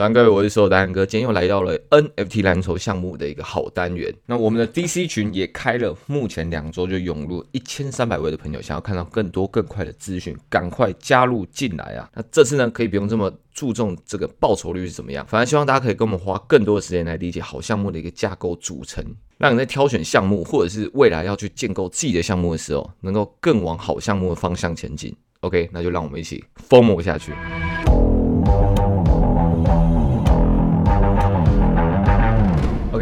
早安各位，我是所有大汉哥，今天又来到了 NFT 蓝筹项目的一个好单元。那我们的 DC 群也开了，目前两周就涌入一千三百位的朋友，想要看到更多更快的资讯，赶快加入进来啊！那这次呢，可以不用这么注重这个报酬率是怎么样，反而希望大家可以跟我们花更多的时间来理解好项目的一个架构组成，让你在挑选项目或者是未来要去建构自己的项目的时候，能够更往好项目的方向前进。OK，那就让我们一起 FOMO 下去。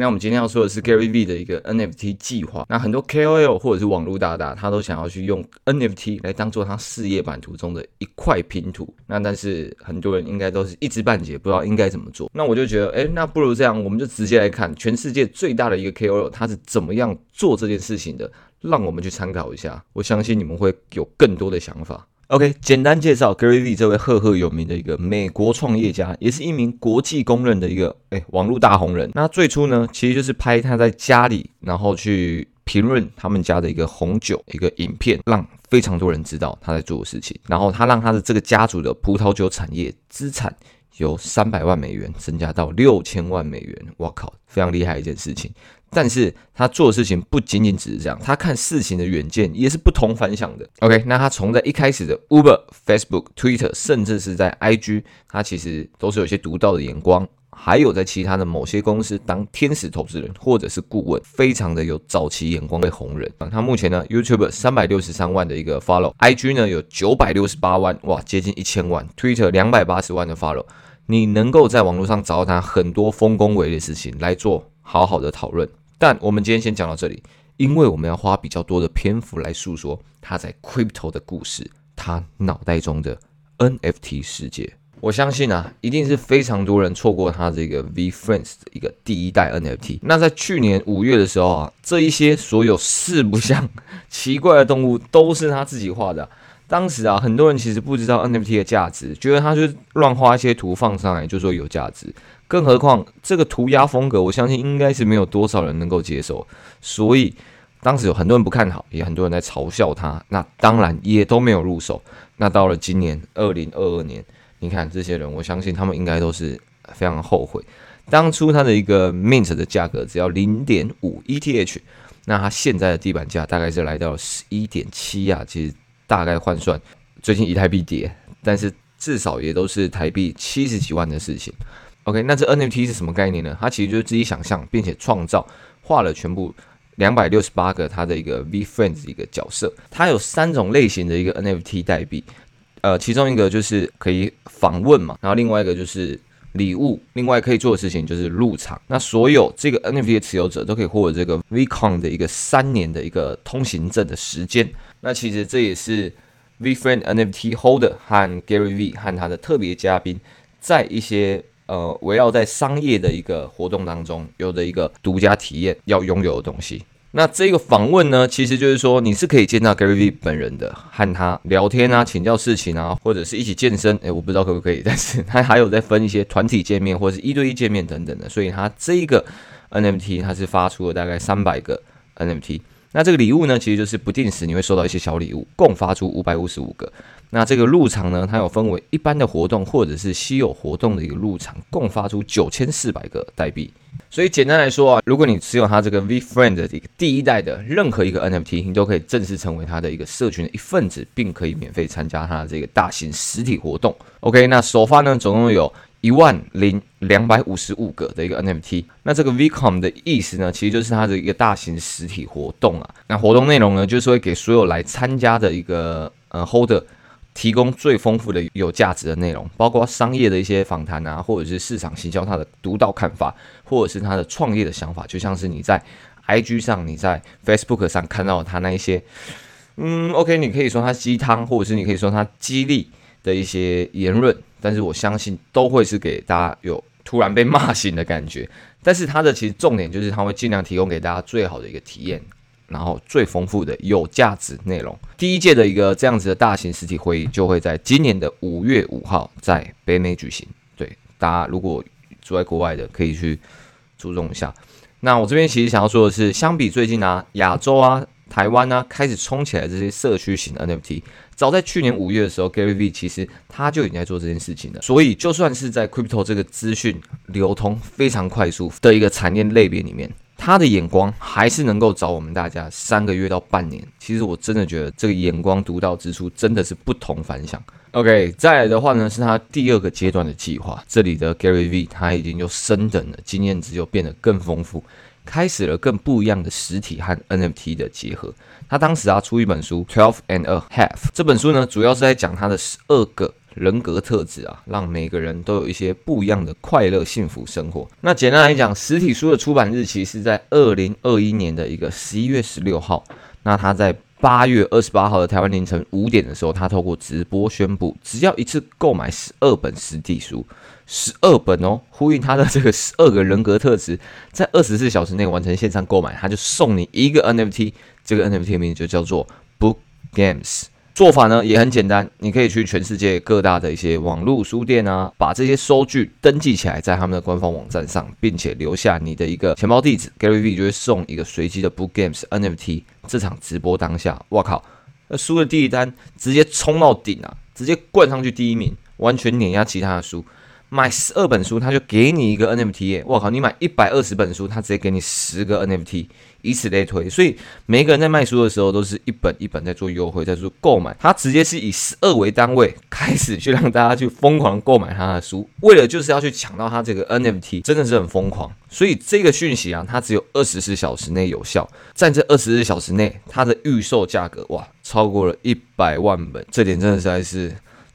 那我们今天要说的是 Gary V 的一个 NFT 计划。那很多 KOL 或者是网络大大，他都想要去用 NFT 来当做他事业版图中的一块拼图。那但是很多人应该都是一知半解，不知道应该怎么做。那我就觉得，哎，那不如这样，我们就直接来看全世界最大的一个 KOL 他是怎么样做这件事情的，让我们去参考一下。我相信你们会有更多的想法。OK，简单介绍 Gary 这位赫赫有名的一个美国创业家，也是一名国际公认的一个诶网络大红人。那最初呢，其实就是拍他在家里，然后去评论他们家的一个红酒一个影片，让非常多人知道他在做的事情。然后他让他的这个家族的葡萄酒产业资产由三百万美元增加到六千万美元。哇靠，非常厉害一件事情。但是他做的事情不仅仅只是这样，他看事情的远见也是不同凡响的。OK，那他从在一开始的 Uber、Facebook、Twitter，甚至是在 IG，他其实都是有些独到的眼光。还有在其他的某些公司当天使投资人或者是顾问，非常的有早期眼光的红人。他目前呢，YouTube 三百六十三万的一个 Follow，IG 呢有九百六十八万，哇，接近一千万，Twitter 两百八十万的 Follow。你能够在网络上找到他很多丰功伟业的事情来做好好的讨论。但我们今天先讲到这里，因为我们要花比较多的篇幅来诉说他在 Crypto 的故事，他脑袋中的 NFT 世界。我相信啊，一定是非常多人错过他这个 V Friends 的一个第一代 NFT。那在去年五月的时候啊，这一些所有四不像、奇怪的动物都是他自己画的。当时啊，很多人其实不知道 NFT 的价值，觉得他就乱画一些图放上来就说有价值。更何况这个涂鸦风格，我相信应该是没有多少人能够接受，所以当时有很多人不看好，也很多人在嘲笑他。那当然也都没有入手。那到了今年二零二二年，你看这些人，我相信他们应该都是非常后悔当初它的一个 Mint 的价格只要零点五 ETH，那它现在的地板价大概是来到了十一点七啊。其实大概换算，最近以太币跌，但是至少也都是台币七十几万的事情。OK，那这 NFT 是什么概念呢？它其实就是自己想象并且创造，画了全部两百六十八个它的一个 V Friends 一个角色。它有三种类型的一个 NFT 代币，呃，其中一个就是可以访问嘛，然后另外一个就是礼物，另外可以做的事情就是入场。那所有这个 NFT 的持有者都可以获得这个 Vcon 的一个三年的一个通行证的时间。那其实这也是 V Friend NFT Holder 和 Gary V 和他的特别嘉宾在一些。呃，围绕在商业的一个活动当中，有的一个独家体验要拥有的东西。那这个访问呢，其实就是说你是可以见到 Gary V 本人的，和他聊天啊，请教事情啊，或者是一起健身。诶，我不知道可不可以，但是他还有在分一些团体见面或者是一对一见面等等的。所以他这个 NFT 他是发出了大概三百个 NFT。那这个礼物呢，其实就是不定时你会收到一些小礼物，共发出五百五十五个。那这个入场呢，它有分为一般的活动或者是稀有活动的一个入场，共发出九千四百个代币。所以简单来说啊，如果你持有它这个 V Friend 的一个第一代的任何一个 NFT，你都可以正式成为它的一个社群的一份子，并可以免费参加它的这个大型实体活动。OK，那首发呢，总共有。一万零两百五十五个的一个 NFT，那这个 VeeCon 的意思呢，其实就是它的一个大型实体活动啊。那活动内容呢，就是会给所有来参加的一个呃 Holder 提供最丰富的有价值的内容，包括商业的一些访谈啊，或者是市场行销他的独到看法，或者是他的创业的想法，就像是你在 IG 上、你在 Facebook 上看到他那一些，嗯，OK，你可以说他鸡汤，或者是你可以说他激励的一些言论。但是我相信都会是给大家有突然被骂醒的感觉。但是它的其实重点就是它会尽量提供给大家最好的一个体验，然后最丰富的有价值内容。第一届的一个这样子的大型实体会议就会在今年的五月五号在北美举行。对，大家如果住在国外的可以去注重一下。那我这边其实想要说的是，相比最近啊亚洲啊台湾呢、啊、开始冲起来这些社区型 NFT。早在去年五月的时候，Gary V 其实他就已经在做这件事情了。所以，就算是在 Crypto 这个资讯流通非常快速的一个产业类别里面，他的眼光还是能够找我们大家三个月到半年。其实我真的觉得这个眼光独到之处真的是不同凡响。OK，再来的话呢，是他第二个阶段的计划。这里的 Gary V 他已经又升等了，经验值又变得更丰富。开始了更不一样的实体和 NFT 的结合。他当时啊出一本书《Twelve and a Half》，这本书呢主要是在讲他的十二个人格特质啊，让每个人都有一些不一样的快乐幸福生活。那简单来讲，实体书的出版日期是在二零二一年的一个十一月十六号。那他在八月二十八号的台湾凌晨五点的时候，他透过直播宣布，只要一次购买十二本实体书。十二本哦，呼应他的这个十二个人格特质，在二十四小时内完成线上购买，他就送你一个 NFT。这个 NFT 的名字就叫做 Book Games。做法呢也很简单，你可以去全世界各大的一些网络书店啊，把这些收据登记起来，在他们的官方网站上，并且留下你的一个钱包地址，Gary V 就会送一个随机的 Book Games NFT。这场直播当下，我靠，那书的第一单直接冲到顶啊，直接灌上去第一名，完全碾压其他的书。买十二本书，他就给你一个 NFT 耶！我靠，你买一百二十本书，他直接给你十个 NFT，以此类推。所以每一个人在卖书的时候，都是一本一本在做优惠，在做购买。他直接是以十二为单位，开始去让大家去疯狂购买他的书，为了就是要去抢到他这个 NFT，真的是很疯狂。所以这个讯息啊，它只有二十四小时内有效，在这二十四小时内，它的预售价格哇，超过了一百万本，这点真的实在是。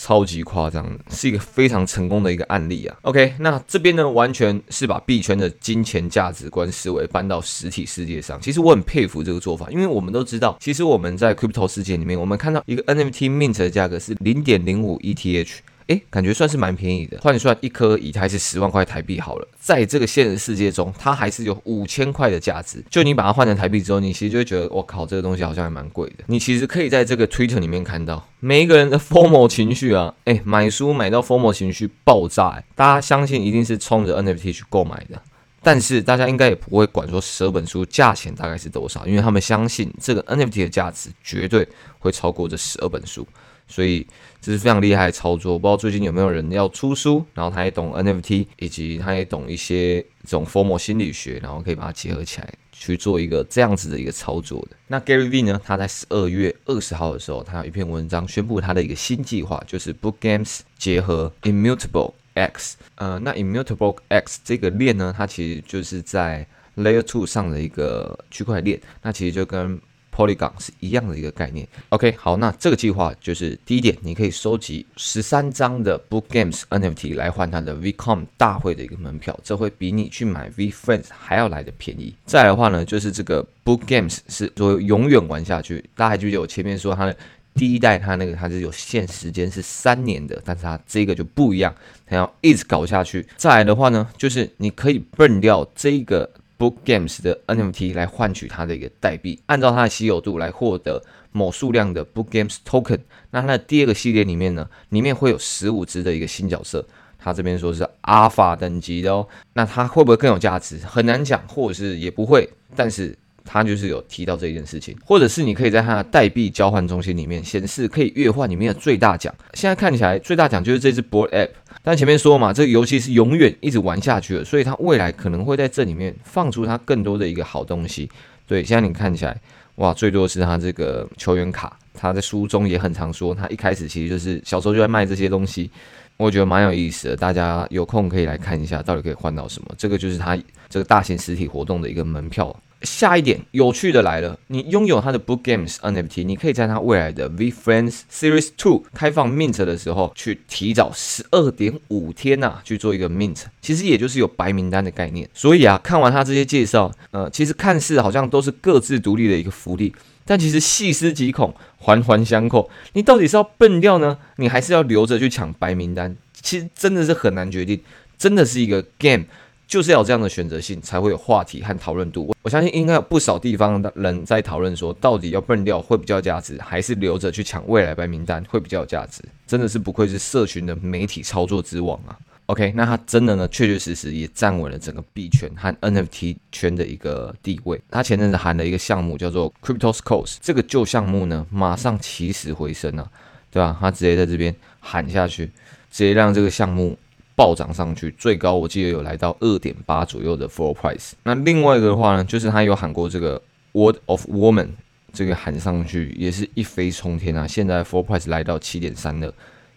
超级夸张的，是一个非常成功的一个案例啊。OK，那这边呢，完全是把币圈的金钱价值观思维搬到实体世界上。其实我很佩服这个做法，因为我们都知道，其实我们在 Crypto 世界里面，我们看到一个 NFT Mint 的价格是零点零五 ETH。诶，感觉算是蛮便宜的。换算一颗以太是十万块台币好了，在这个现实世界中，它还是有五千块的价值。就你把它换成台币之后，你其实就会觉得，我靠，这个东西好像还蛮贵的。你其实可以在这个 Twitter 里面看到每一个人的 Formo 情绪啊，诶，买书买到 Formo 情绪爆炸，大家相信一定是冲着 NFT 去购买的。但是大家应该也不会管说十二本书价钱大概是多少，因为他们相信这个 NFT 的价值绝对会超过这十二本书。所以这是非常厉害的操作，不知道最近有没有人要出书，然后他也懂 NFT，以及他也懂一些这种 formal 心理学，然后可以把它结合起来去做一个这样子的一个操作的。那 Gary V 呢？他在十二月二十号的时候，他有一篇文章宣布他的一个新计划，就是 Book Games 结合 Immutable X。呃，那 Immutable X 这个链呢，它其实就是在 Layer Two 上的一个区块链，那其实就跟 Polygon 是一样的一个概念。OK，好，那这个计划就是第一点，你可以收集十三张的 Book Games NFT 来换它的 VCon 大会的一个门票，这会比你去买 VFriends 还要来的便宜。再来的话呢，就是这个 Book Games 是说永远玩下去。大家还记得我前面说它的第一代，它那个它是有限时间是三年的，但是它这个就不一样，它要一直搞下去。再来的话呢，就是你可以 burn 掉这个。Book Games 的 NFT 来换取它的一个代币，按照它的稀有度来获得某数量的 Book Games Token。那它的第二个系列里面呢，里面会有十五只的一个新角色，它这边说是 Alpha 等级的哦。那它会不会更有价值？很难讲，或者是也不会。但是他就是有提到这件事情，或者是你可以在他的代币交换中心里面显示可以兑换里面的最大奖。现在看起来最大奖就是这只 Board App。但前面说嘛，这个游戏是永远一直玩下去的，所以它未来可能会在这里面放出它更多的一个好东西。对，现在你看起来，哇，最多是它这个球员卡，他在书中也很常说，他一开始其实就是小时候就在卖这些东西，我觉得蛮有意思的，大家有空可以来看一下，到底可以换到什么。这个就是它这个大型实体活动的一个门票。下一点有趣的来了，你拥有它的 Book Games NFT，你可以在它未来的 VFriends Series Two 开放 Mint 的时候，去提早十二点五天呐、啊、去做一个 Mint，其实也就是有白名单的概念。所以啊，看完它这些介绍，呃，其实看似好像都是各自独立的一个福利，但其实细思极恐，环环相扣。你到底是要笨掉呢，你还是要留着去抢白名单？其实真的是很难决定，真的是一个 Game。就是要这样的选择性，才会有话题和讨论度。我相信应该有不少地方的人在讨论说，到底要 burn 掉会比较有价值，还是留着去抢未来白名单会比较有价值？真的是不愧是社群的媒体操作之王啊！OK，那它真的呢，确确实实也站稳了整个币圈和 NFT 圈的一个地位。它前阵子喊了一个项目叫做 Cryptoscopes，这个旧项目呢，马上起死回生了，对吧？它直接在这边喊下去，直接让这个项目暴涨上去，最高我记得有来到二点八左右的 floor price。那另外一个的话呢，就是他有喊过这个 Word of Woman，这个喊上去也是一飞冲天啊！现在 floor price 来到七点三了，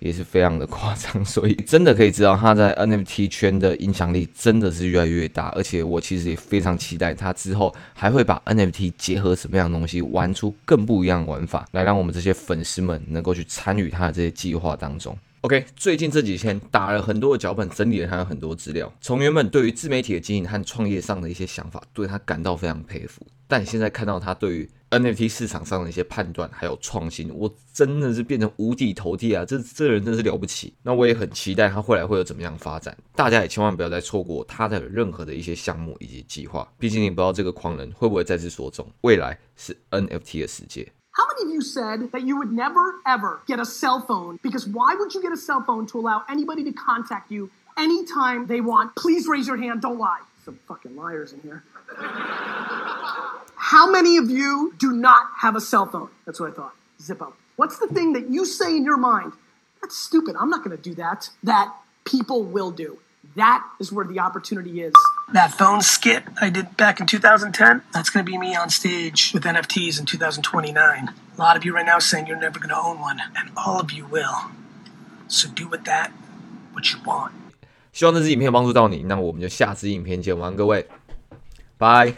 也是非常的夸张。所以真的可以知道他在 NFT 圈的影响力真的是越来越大，而且我其实也非常期待他之后还会把 NFT 结合什么样的东西，玩出更不一样的玩法，来让我们这些粉丝们能够去参与他的这些计划当中。OK，最近这几天打了很多的脚本，整理了他很多资料。从原本对于自媒体的经营和创业上的一些想法，对他感到非常佩服。但现在看到他对于 NFT 市场上的一些判断还有创新，我真的是变成五体投地啊！这这人真是了不起。那我也很期待他未来会有怎么样发展。大家也千万不要再错过他的任何的一些项目以及计划。毕竟你不知道这个狂人会不会再次说中，未来是 NFT 的世界。How many of you said that you would never, ever get a cell phone? Because why would you get a cell phone to allow anybody to contact you anytime they want? Please raise your hand, don't lie. Some fucking liars in here. How many of you do not have a cell phone? That's what I thought. Zippo. What's the thing that you say in your mind? That's stupid. I'm not going to do that. That people will do. That is where the opportunity is. That phone skit I did back in 2010, that's going to be me on stage with NFTs in 2029. A lot of you right now saying you're never going to own one, and all of you will. So do with that what you want. 希望这支影片帮助到你，那我们就下支影片见，晚安各位，拜。